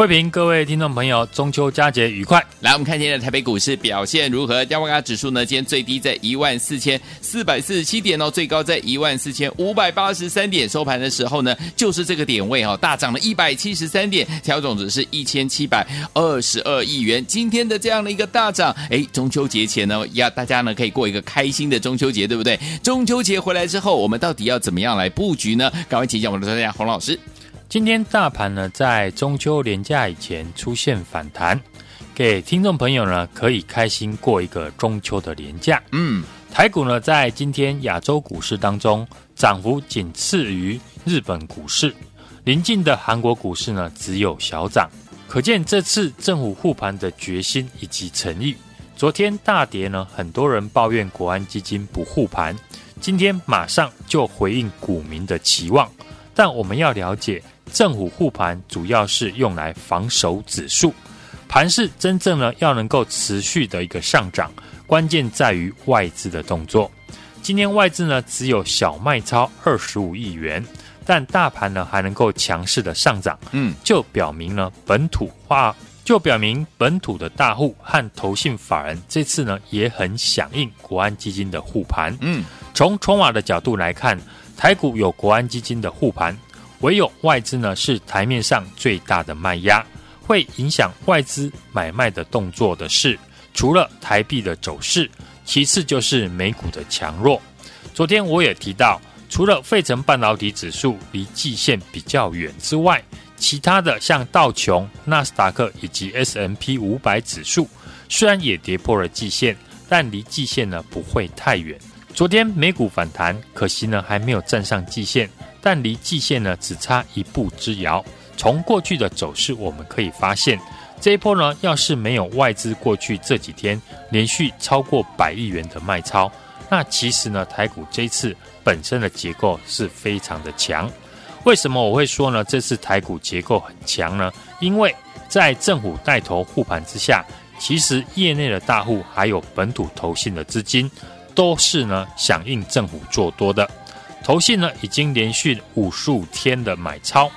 慧平，各位听众朋友，中秋佳节愉快！来，我们看今天的台北股市表现如何？加卡指数呢？今天最低在一万四千四百四十七点哦，最高在一万四千五百八十三点。收盘的时候呢，就是这个点位哦，大涨了一百七十三点，调总值是一千七百二十二亿元。今天的这样的一个大涨，哎，中秋节前呢，要大家呢可以过一个开心的中秋节，对不对？中秋节回来之后，我们到底要怎么样来布局呢？赶快请教我们的专家洪老师。今天大盘呢，在中秋连假以前出现反弹，给听众朋友呢可以开心过一个中秋的连假。嗯，台股呢在今天亚洲股市当中涨幅仅次于日本股市，临近的韩国股市呢只有小涨，可见这次政府护盘的决心以及诚意。昨天大跌呢，很多人抱怨国安基金不护盘，今天马上就回应股民的期望，但我们要了解。政府护盘主要是用来防守指数，盘势真正呢要能够持续的一个上涨，关键在于外资的动作。今天外资呢只有小卖超二十五亿元，但大盘呢还能够强势的上涨，嗯，就表明呢本土化，就表明本土的大户和投信法人这次呢也很响应国安基金的护盘，嗯，从筹码的角度来看，台股有国安基金的护盘。唯有外资呢是台面上最大的卖压，会影响外资买卖的动作的是，除了台币的走势，其次就是美股的强弱。昨天我也提到，除了费城半导体指数离季线比较远之外，其他的像道琼、纳斯达克以及 S&P 五百指数，虽然也跌破了季线，但离季线呢不会太远。昨天美股反弹，可惜呢还没有站上季线。但离季线呢只差一步之遥。从过去的走势，我们可以发现，这一波呢，要是没有外资过去这几天连续超过百亿元的卖超，那其实呢，台股这次本身的结构是非常的强。为什么我会说呢？这次台股结构很强呢？因为在政府带头护盘之下，其实业内的大户还有本土投信的资金，都是呢响应政府做多的。投信呢已经连续五十五天的买超，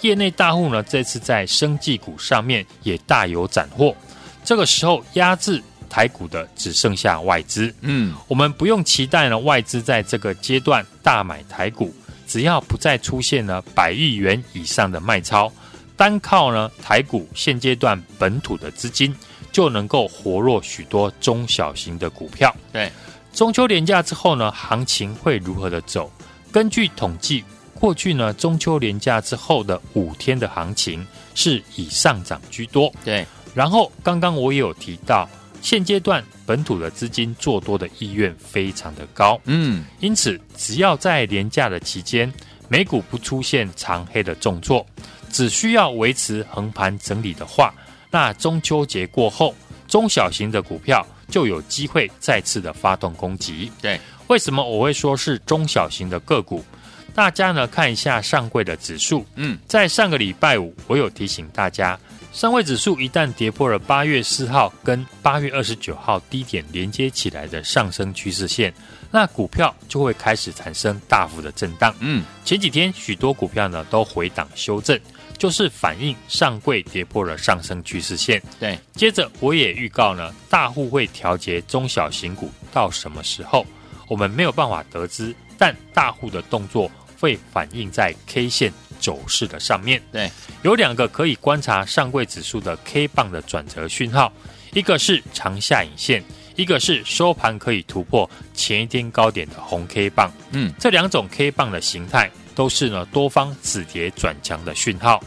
业内大户呢这次在生技股上面也大有斩获。这个时候压制台股的只剩下外资。嗯，我们不用期待呢外资在这个阶段大买台股，只要不再出现呢百亿元以上的卖超，单靠呢台股现阶段本土的资金就能够活络许多中小型的股票。对，中秋连假之后呢，行情会如何的走？根据统计，过去呢中秋连假之后的五天的行情是以上涨居多。对，然后刚刚我也有提到，现阶段本土的资金做多的意愿非常的高。嗯，因此只要在连假的期间，美股不出现长黑的重挫，只需要维持横盘整理的话，那中秋节过后，中小型的股票就有机会再次的发动攻击。对。为什么我会说是中小型的个股？大家呢看一下上柜的指数。嗯，在上个礼拜五，我有提醒大家，上柜指数一旦跌破了八月四号跟八月二十九号低点连接起来的上升趋势线，那股票就会开始产生大幅的震荡。嗯，前几天许多股票呢都回档修正，就是反映上柜跌破了上升趋势线。对，接着我也预告呢，大户会调节中小型股到什么时候？我们没有办法得知，但大户的动作会反映在 K 线走势的上面。对，有两个可以观察上柜指数的 K 棒的转折讯号，一个是长下影线，一个是收盘可以突破前一天高点的红 K 棒。嗯，这两种 K 棒的形态都是呢多方止跌转强的讯号。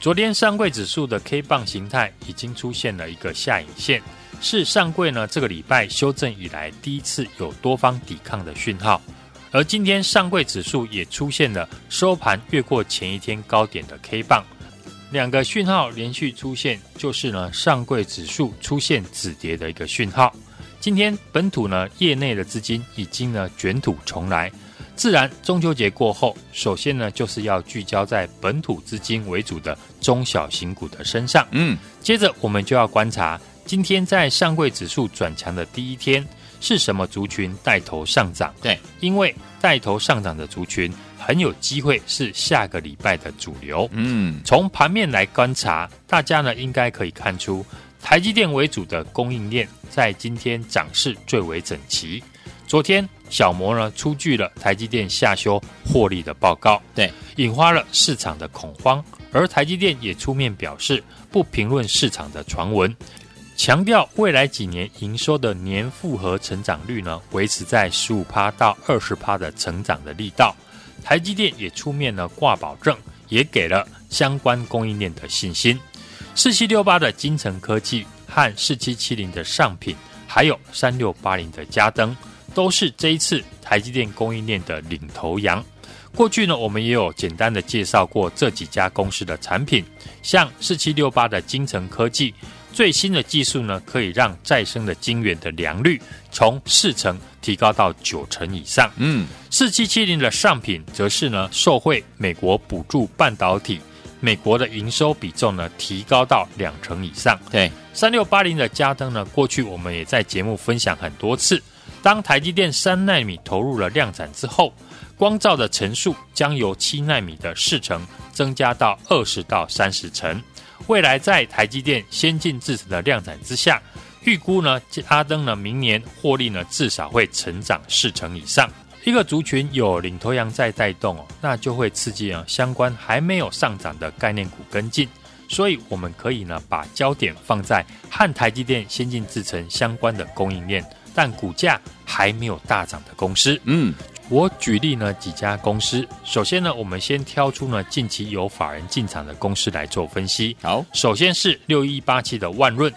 昨天上柜指数的 K 棒形态已经出现了一个下影线。是上柜呢这个礼拜修正以来第一次有多方抵抗的讯号，而今天上柜指数也出现了收盘越过前一天高点的 K 棒，两个讯号连续出现，就是呢上柜指数出现止跌的一个讯号。今天本土呢业内的资金已经呢卷土重来。自然，中秋节过后，首先呢，就是要聚焦在本土资金为主的中小型股的身上。嗯，接着我们就要观察，今天在上柜指数转强的第一天，是什么族群带头上涨？对，因为带头上涨的族群很有机会是下个礼拜的主流。嗯，从盘面来观察，大家呢应该可以看出，台积电为主的供应链在今天涨势最为整齐。昨天小摩呢出具了台积电下修获利的报告，对，引发了市场的恐慌，而台积电也出面表示不评论市场的传闻，强调未来几年营收的年复合成长率呢维持在十五趴到二十趴的成长的力道，台积电也出面呢挂保证，也给了相关供应链的信心，四七六八的精成科技和四七七零的上品，还有三六八零的嘉登。都是这一次台积电供应链的领头羊。过去呢，我们也有简单的介绍过这几家公司的产品，像四七六八的精成科技，最新的技术呢，可以让再生的晶圆的良率从四成提高到九成以上。嗯，四七七零的上品则是呢，受惠美国补助半导体，美国的营收比重呢，提高到两成以上。对，三六八零的加登呢，过去我们也在节目分享很多次。当台积电三纳米投入了量产之后，光照的层数将由七纳米的四成增加到二十到三十成。未来在台积电先进制程的量产之下，预估呢，阿登呢明年获利呢至少会成长四成以上。一个族群有领头羊在带动哦，那就会刺激啊相关还没有上涨的概念股跟进。所以我们可以呢把焦点放在和台积电先进制程相关的供应链。但股价还没有大涨的公司，嗯，我举例呢几家公司。首先呢，我们先挑出呢近期有法人进场的公司来做分析。好，首先是六一八七的万润，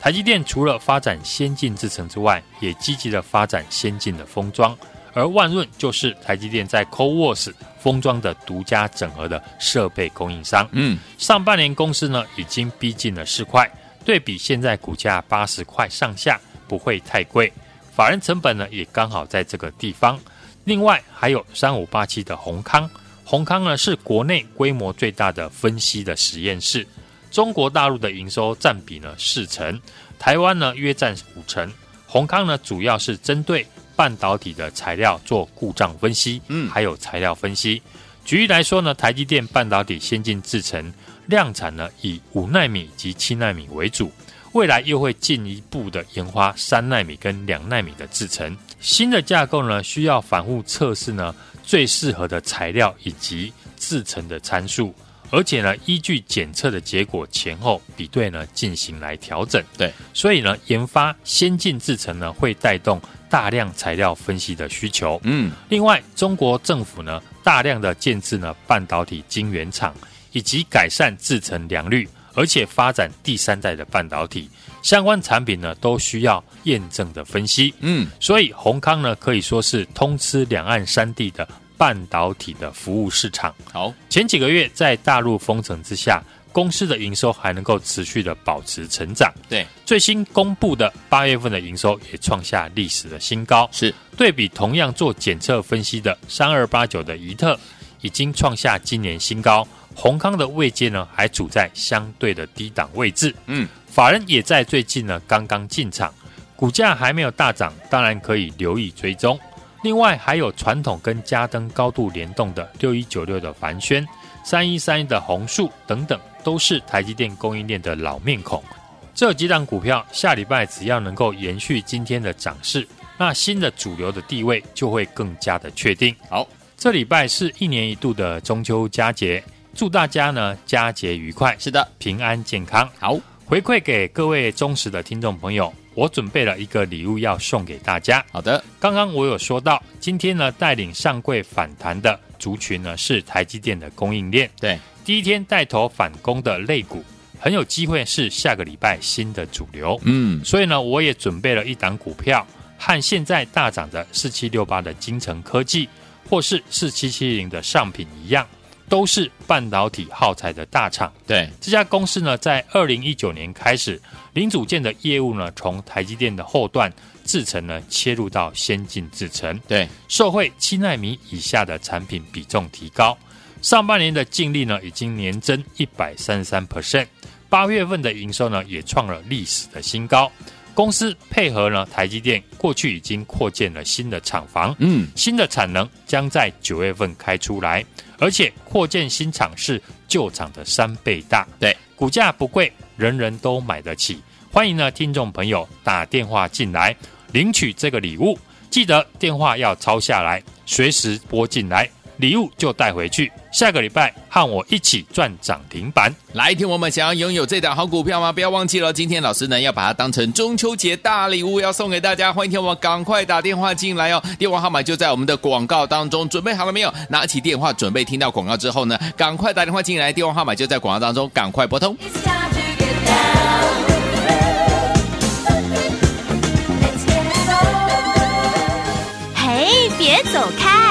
台积电除了发展先进制程之外，也积极的发展先进的封装，而万润就是台积电在 CoWoS 封装的独家整合的设备供应商。嗯，上半年公司呢已经逼近了四块，对比现在股价八十块上下，不会太贵。法人成本呢也刚好在这个地方。另外还有三五八七的宏康，宏康呢是国内规模最大的分析的实验室。中国大陆的营收占比呢四成，台湾呢约占五成。宏康呢主要是针对半导体的材料做故障分析，嗯，还有材料分析。举例来说呢，台积电半导体先进制程量产呢以五纳米及七纳米为主。未来又会进一步的研发三纳米跟两纳米的制程，新的架构呢需要反复测试呢最适合的材料以及制程的参数，而且呢依据检测的结果前后比对呢进行来调整。对，所以呢研发先进制程呢会带动大量材料分析的需求。嗯，另外中国政府呢大量的建制呢半导体晶圆厂，以及改善制程良率。而且发展第三代的半导体相关产品呢，都需要验证的分析。嗯，所以宏康呢可以说是通吃两岸三地的半导体的服务市场。好，前几个月在大陆封城之下，公司的营收还能够持续的保持成长。对，最新公布的八月份的营收也创下历史的新高。是，对比同样做检测分析的三二八九的宜特，已经创下今年新高。閎康的位阶呢，还处在相对的低档位置。嗯，法人也在最近呢刚刚进场，股价还没有大涨，当然可以留意追踪。另外还有传统跟嘉登高度联动的六一九六的凡轩、三一三一的红树等等，都是台积电供应链的老面孔。这几档股票下礼拜只要能够延续今天的涨势，那新的主流的地位就会更加的确定。好，这礼拜是一年一度的中秋佳节。祝大家呢佳节愉快，是的，平安健康。好，回馈给各位忠实的听众朋友，我准备了一个礼物要送给大家。好的，刚刚我有说到，今天呢带领上柜反弹的族群呢是台积电的供应链。对，第一天带头反攻的类股，很有机会是下个礼拜新的主流。嗯，所以呢，我也准备了一档股票，和现在大涨的四七六八的精成科技，或是四七七零的上品一样，都是半导体耗材的大厂。对，这家公司呢，在二零一九年开始，零组件的业务呢，从台积电的后段制程呢，切入到先进制程。对，受惠七奈米以下的产品比重提高，上半年的净利呢，已经年增一百三十三 percent，八月份的营收呢，也创了历史的新高。公司配合呢，台积电过去已经扩建了新的厂房，嗯，新的产能将在九月份开出来，而且扩建新厂是旧厂的三倍大，对，股价不贵，人人都买得起。欢迎呢，听众朋友打电话进来领取这个礼物，记得电话要抄下来，随时拨进来。礼物就带回去，下个礼拜和我一起赚涨停板。来听我们想要拥有这档好股票吗？不要忘记了，今天老师呢要把它当成中秋节大礼物，要送给大家。欢迎听我们赶快打电话进来哦，电话号码就在我们的广告当中。准备好了没有？拿起电话，准备听到广告之后呢，赶快打电话进来，电话号码就在广告当中，赶快拨通。嘿，别走开，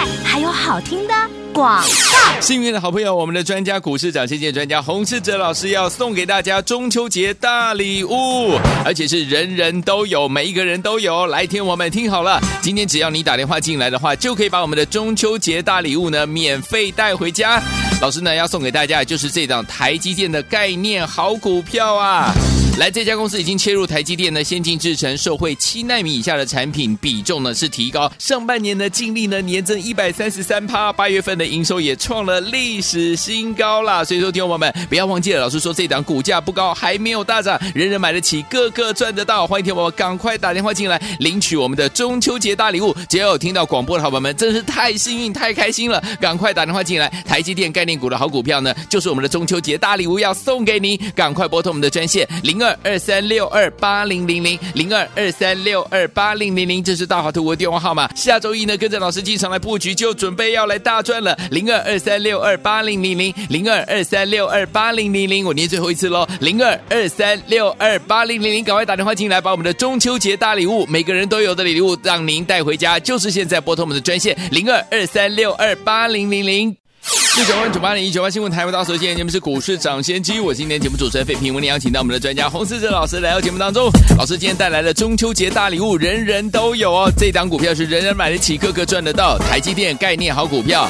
好听的广告。幸运的好朋友，我们的专家股市涨先见专家洪世哲老师要送给大家中秋节大礼物，而且是人人都有，每一个人都有。来听我们听好了，今天只要你打电话进来的话，就可以把我们的中秋节大礼物呢免费带回家。老师呢要送给大家的就是这档台积电的概念好股票啊。来，这家公司已经切入台积电的先进制程，受惠七纳米以下的产品比重呢是提高，上半年的净利呢年增一百三十三趴，八月份的营收也创了历史新高啦。所以说，听众朋友们不要忘记了，老师说这档股价不高，还没有大涨，人人买得起，个个赚得到。欢迎听众朋友赶快打电话进来领取我们的中秋节大礼物。只要有听到广播的好朋友们，真是太幸运、太开心了，赶快打电话进来。台积电概念股的好股票呢，就是我们的中秋节大礼物要送给你，赶快拨通我们的专线零。二二三六二八零零零零二二三六二八零零零，这是大华图的电话号码。下周一呢，跟着老师进场来布局，就准备要来大赚了。零二二三六二八零零零零二二三六二八零零零，我念最后一次喽，零二二三六二八零零零，赶快打电话进来，把我们的中秋节大礼物，每个人都有的礼物，让您带回家。就是现在拨通我们的专线零二二三六二八零零零。四九万九八零一九八新闻台为大家所见，节目是股市涨先机，我今天节目主持人费平，为您邀请到我们的专家洪思哲老师来到节目当中。老师今天带来了中秋节大礼物，人人都有哦。这档股票是人人买得起，个个赚得到，台积电概念好股票。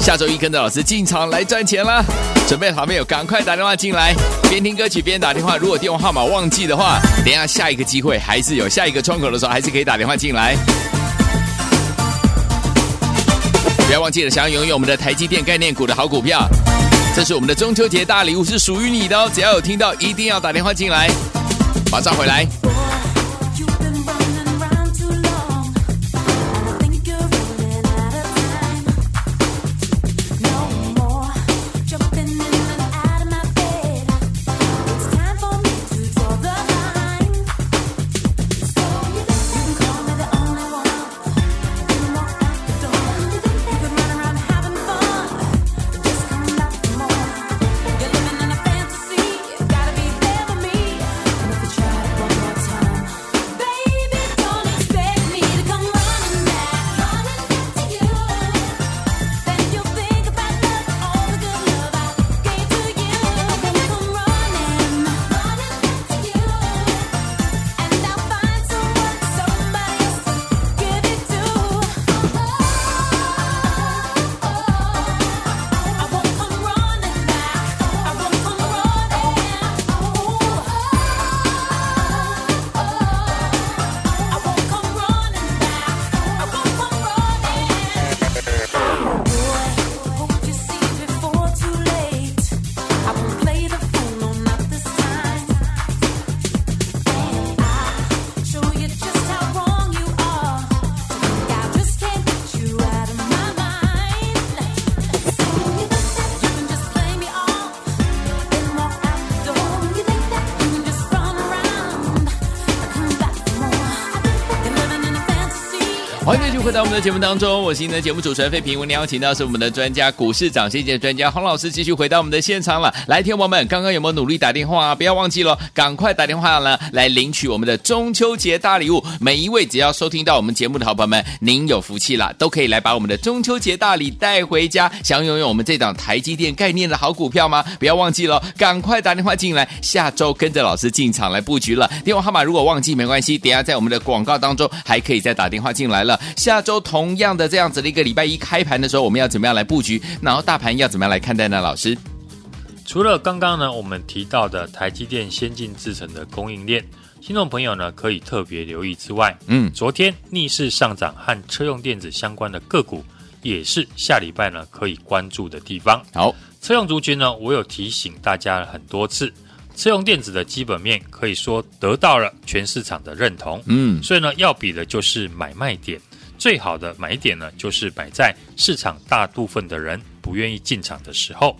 下周一跟着老师进场来赚钱啦！准备好没有？赶快打电话进来，边听歌曲边打电话。如果电话号码忘记的话，等下下一个机会还是有，下一个窗口的时候还是可以打电话进来。不要忘记了，想要拥有我们的台积电概念股的好股票，这是我们的中秋节大礼物，是属于你的哦！只要有听到，一定要打电话进来，马上回来。欢迎继续回到我们的节目当中，我是今天的节目主持人费平。我们邀请到是我们的专家，股市涨先机专家洪老师，继续回到我们的现场了。来，听友们，刚刚有没有努力打电话啊？不要忘记了，赶快打电话呢，来领取我们的中秋节大礼物。每一位只要收听到我们节目的好朋友们，您有福气了，都可以来把我们的中秋节大礼带回家。想拥有我们这档台积电概念的好股票吗？不要忘记了，赶快打电话进来，下周跟着老师进场来布局了。电话号码如果忘记没关系，等下在我们的广告当中还可以再打电话进来了。下周同样的这样子的一个礼拜一开盘的时候，我们要怎么样来布局？然后大盘要怎么样来看待呢？老师，除了刚刚呢我们提到的台积电先进制程的供应链，听众朋友呢可以特别留意之外，嗯，昨天逆势上涨和车用电子相关的个股，也是下礼拜呢可以关注的地方。好，车用族群呢，我有提醒大家很多次。车用电子的基本面可以说得到了全市场的认同，嗯，所以呢，要比的就是买卖点，最好的买点呢，就是摆在市场大部分的人不愿意进场的时候。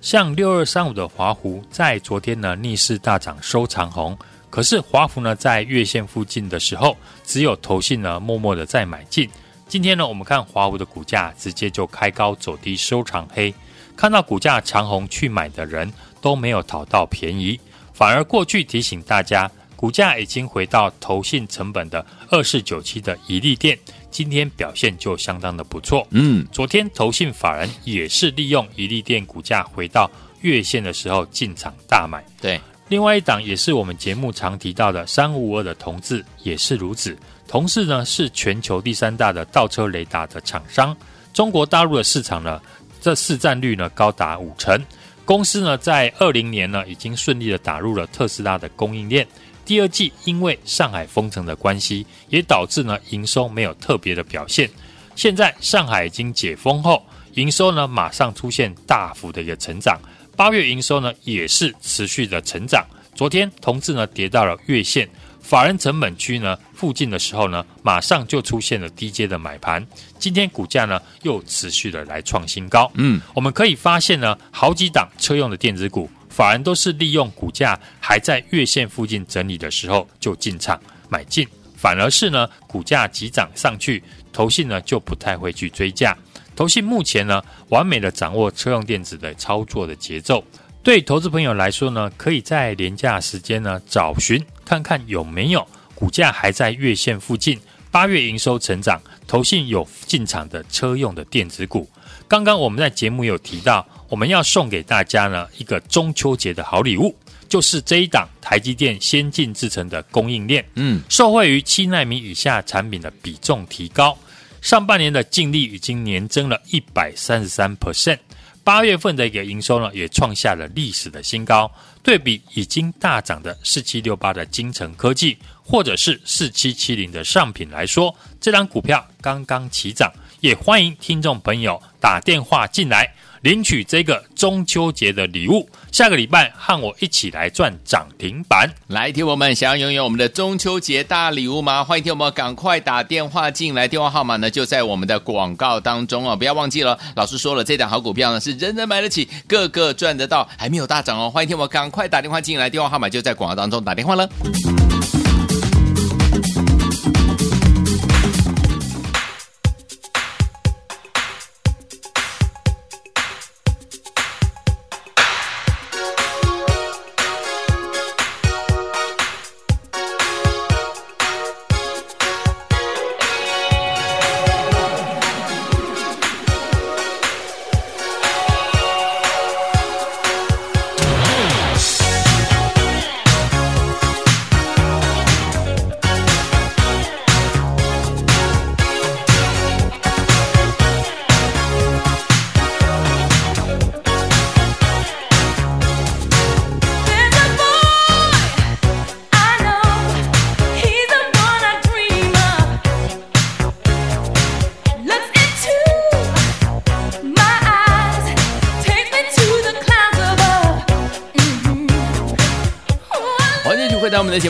像六二三五的华孚，在昨天呢逆势大涨收长红，可是华孚呢在月线附近的时候，只有投信呢默默的在买进。今天呢，我们看华孚的股价直接就开高走低收长黑，看到股价长红去买的人。都没有讨到便宜，反而过去提醒大家，股价已经回到投信成本的二四九七的一利电，今天表现就相当的不错。嗯，昨天投信法人也是利用一利电股价回到月线的时候进场大买。对，另外一档也是我们节目常提到的三五五二的同志也是如此。同致呢是全球第三大的倒车雷达的厂商，中国大陆的市场呢，这市占率呢高达五成。公司呢，在二零年呢，已经顺利的打入了特斯拉的供应链。第二季因为上海封城的关系，也导致呢营收没有特别的表现。现在上海已经解封后，营收呢马上出现大幅的一个成长。八月营收呢也是持续的成长。昨天同志呢跌到了月线。法人成本区呢附近的时候呢，马上就出现了低阶的买盘。今天股价呢又持续的来创新高。嗯，我们可以发现呢，好几档车用的电子股，法人都是利用股价还在月线附近整理的时候就进场买进，反而是呢股价急涨上去，投信呢就不太会去追价。投信目前呢完美的掌握车用电子的操作的节奏。对投资朋友来说呢，可以在连假时间呢找寻看看有没有股价还在月线附近，八月营收成长，投信有进场的车用的电子股。刚刚我们在节目有提到，我们要送给大家呢一个中秋节的好礼物，就是这一档台积电先进制成的供应链。嗯，受惠于七奈米以下产品的比重提高，上半年的净利已经年增了一百三十三 percent。八月份的一个营收呢，也创下了历史的新高。对比已经大涨的四七六八的金城科技，或者是四七七零的上品来说，这张股票刚刚起涨，也欢迎听众朋友打电话进来。领取这个中秋节的礼物，下个礼拜和我一起来赚涨停板。来，听我们想要拥有我们的中秋节大礼物吗？欢迎听我们赶快打电话进来，电话号码呢就在我们的广告当中哦，不要忘记了。老师说了，这档好股票呢是人人买得起，个个赚得到，还没有大涨哦。欢迎听我们赶快打电话进来，电话号码就在广告当中，打电话了。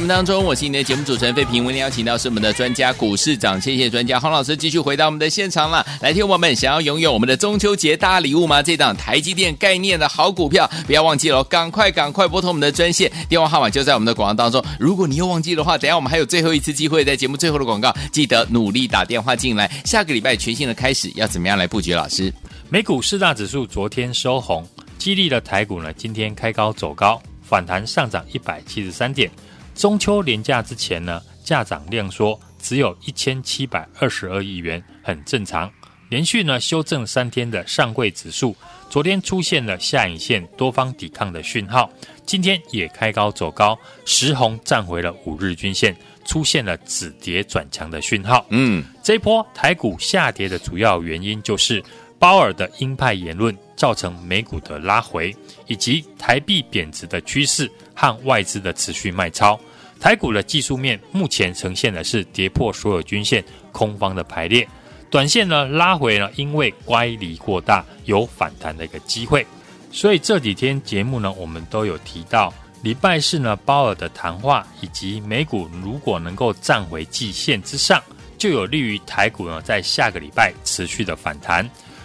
当中，我是你的节目主持人费平。为您邀请到是我们的专家股市长谢谢专家洪老师，继续回到我们的现场了。来听我们想要拥有我们的中秋节大礼物吗？这档台积电概念的好股票，不要忘记了，赶快赶快拨通我们的专线，电话号码就在我们的广告当中。如果你又忘记的话，等下我们还有最后一次机会，在节目最后的广告，记得努力打电话进来。下个礼拜全新的开始，要怎么样来布局？老师，美股四大指数昨天收红，激励的台股呢，今天开高走高，反弹上涨一百七十三点。中秋连假之前呢，价涨量缩，只有一千七百二十二亿元，很正常。连续呢修正三天的上柜指数，昨天出现了下影线多方抵抗的讯号，今天也开高走高，石红站回了五日均线，出现了止跌转强的讯号。嗯，这一波台股下跌的主要原因就是鲍尔的鹰派言论造成美股的拉回，以及台币贬值的趋势。和外资的持续卖超，台股的技术面目前呈现的是跌破所有均线，空方的排列，短线呢拉回呢，因为乖离过大，有反弹的一个机会。所以这几天节目呢，我们都有提到，礼拜四呢鲍尔的谈话，以及美股如果能够站回季线之上，就有利于台股呢在下个礼拜持续的反弹。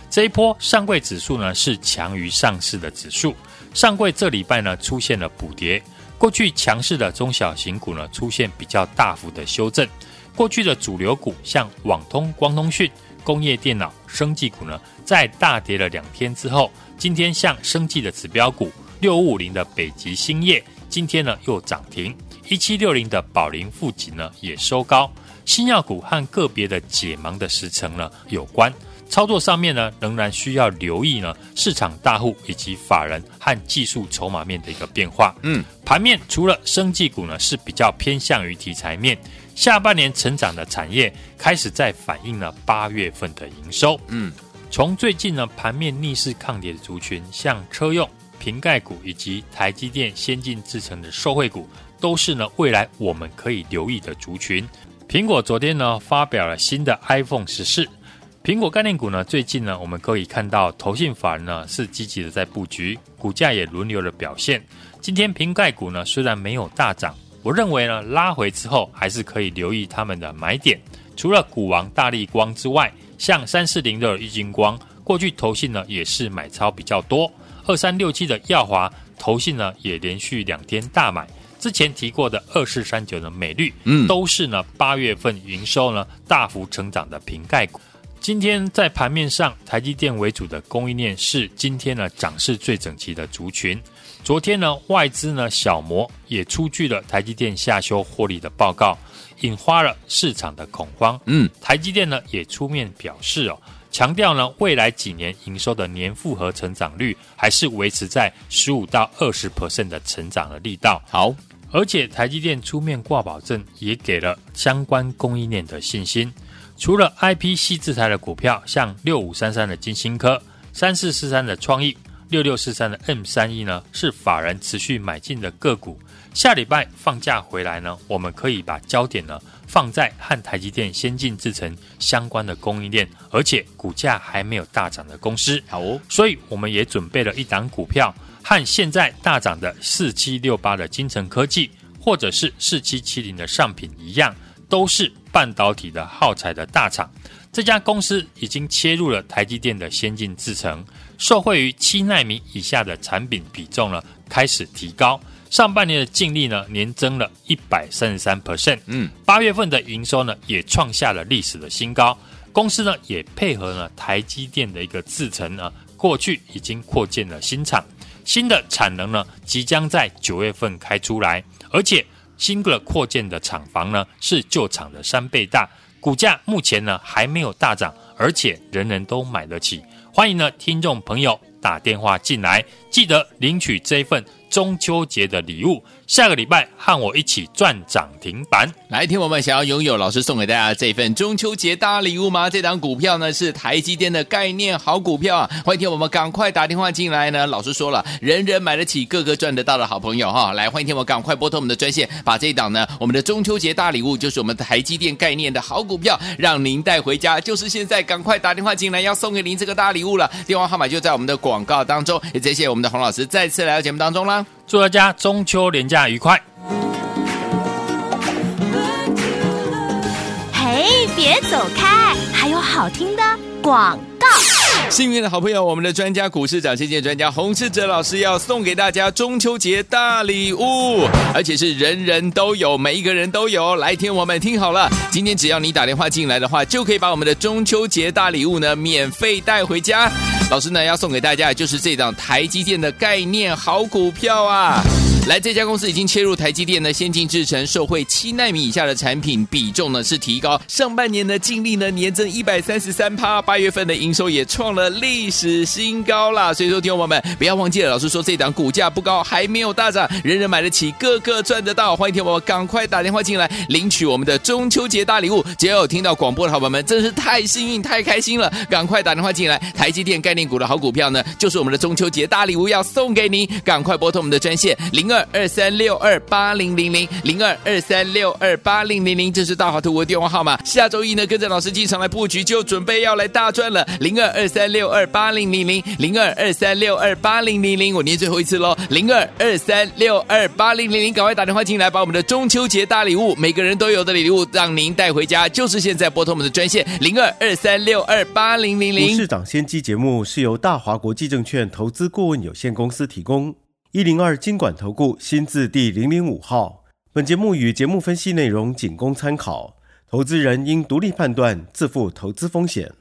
这一波上柜指数呢是强于上市的指数。上柜这礼拜呢出现了补跌，过去强势的中小型股呢出现比较大幅的修正，过去的主流股像网通、光通讯、工业电脑、生技股呢，在大跌了两天之后，今天像生技的指标股六五五零的北极星业，今天呢又涨停，一七六零的宝林富锦呢也收高，新药股和个别的解盲的时程呢有关。操作上面呢，仍然需要留意呢市场大户以及法人和技术筹码面的一个变化。嗯，盘面除了生技股呢是比较偏向于题材面，下半年成长的产业开始在反映了八月份的营收。嗯，从最近呢盘面逆势抗跌的族群，像车用、瓶盖股以及台积电先进制成的受惠股，都是呢未来我们可以留意的族群。苹果昨天呢发表了新的 iPhone 十四。苹果概念股呢，最近呢，我们可以看到投信法人呢是积极的在布局，股价也轮流的表现。今天瓶盖股呢虽然没有大涨，我认为呢拉回之后还是可以留意他们的买点。除了股王大力光之外，像三四零的玉晶光，过去投信呢也是买超比较多。二三六七的耀华投信呢也连续两天大买。之前提过的二四三九的美绿，嗯，都是呢八月份营收呢大幅成长的瓶盖股。今天在盘面上，台积电为主的供应链是今天呢涨势最整齐的族群。昨天呢，外资呢小摩也出具了台积电下修获利的报告，引发了市场的恐慌。嗯，台积电呢也出面表示哦，强调呢未来几年营收的年复合成长率还是维持在十五到二十 percent 的成长的力道。好，而且台积电出面挂保证，也给了相关供应链的信心。除了 IPC 制裁的股票，像六五三三的金星科、三四四三的创意、六六四三的 M 三一呢，是法人持续买进的个股。下礼拜放假回来呢，我们可以把焦点呢放在和台积电先进制程相关的供应链，而且股价还没有大涨的公司。好哦，所以我们也准备了一档股票，和现在大涨的四七六八的金城科技，或者是四七七零的上品一样。都是半导体的耗材的大厂，这家公司已经切入了台积电的先进制程，受惠于七纳米以下的产品比重呢开始提高，上半年的净利呢年增了一百三十三 percent，嗯，八月份的营收呢也创下了历史的新高，公司呢也配合了台积电的一个制程呢，过去已经扩建了新厂，新的产能呢即将在九月份开出来，而且。新的扩建的厂房呢，是旧厂的三倍大，股价目前呢还没有大涨，而且人人都买得起。欢迎呢听众朋友打电话进来，记得领取这一份中秋节的礼物。下个礼拜和我一起赚涨停板。来，听我们想要拥有老师送给大家这份中秋节大礼物吗？这档股票呢是台积电的概念好股票啊！欢迎听我们赶快打电话进来呢。老师说了，人人买得起，个个赚得到的好朋友哈！来，欢迎听我赶快拨通我们的专线，把这档呢我们的中秋节大礼物，就是我们的台积电概念的好股票，让您带回家。就是现在，赶快打电话进来，要送给您这个大礼物了。电话号码就在我们的广告当中。也谢谢我们的洪老师再次来到节目当中啦。祝大家中秋连假愉快。嘿，别走开，还有好听的广告。幸运的好朋友，我们的专家股市长，谢谢专家洪世哲老师要送给大家中秋节大礼物，而且是人人都有，每一个人都有。来，听我们听好了，今天只要你打电话进来的话，就可以把我们的中秋节大礼物呢免费带回家。老师呢要送给大家的就是这档台积电的概念好股票啊。来，这家公司已经切入台积电的先进制程，受惠七纳米以下的产品比重呢是提高，上半年的净利呢年增一百三十三趴，八月份的营收也创了历史新高啦。所以说，听众友们不要忘记了，老师说这档股价不高，还没有大涨，人人买得起，个个赚得到。欢迎听众朋友赶快打电话进来领取我们的中秋节大礼物。只要有听到广播的好朋友们，真是太幸运、太开心了，赶快打电话进来。台积电概念股的好股票呢，就是我们的中秋节大礼物要送给您，赶快拨通我们的专线零二。二三六二八零零零零二二三六二八零零零，这是大华图的电话号码。下周一呢，跟着老师进场来布局，就准备要来大赚了。零二二三六二八零零零零二二三六二八零零零，我念最后一次喽，零二二三六二八零零零，赶快打电话进来，把我们的中秋节大礼物，每个人都有的礼物，让您带回家。就是现在拨通我们的专线零二二三六二八零零零。股市长先机节目是由大华国际证券投资顾问有限公司提供。一零二金管投顾新字第零零五号，本节目与节目分析内容仅供参考，投资人应独立判断，自负投资风险。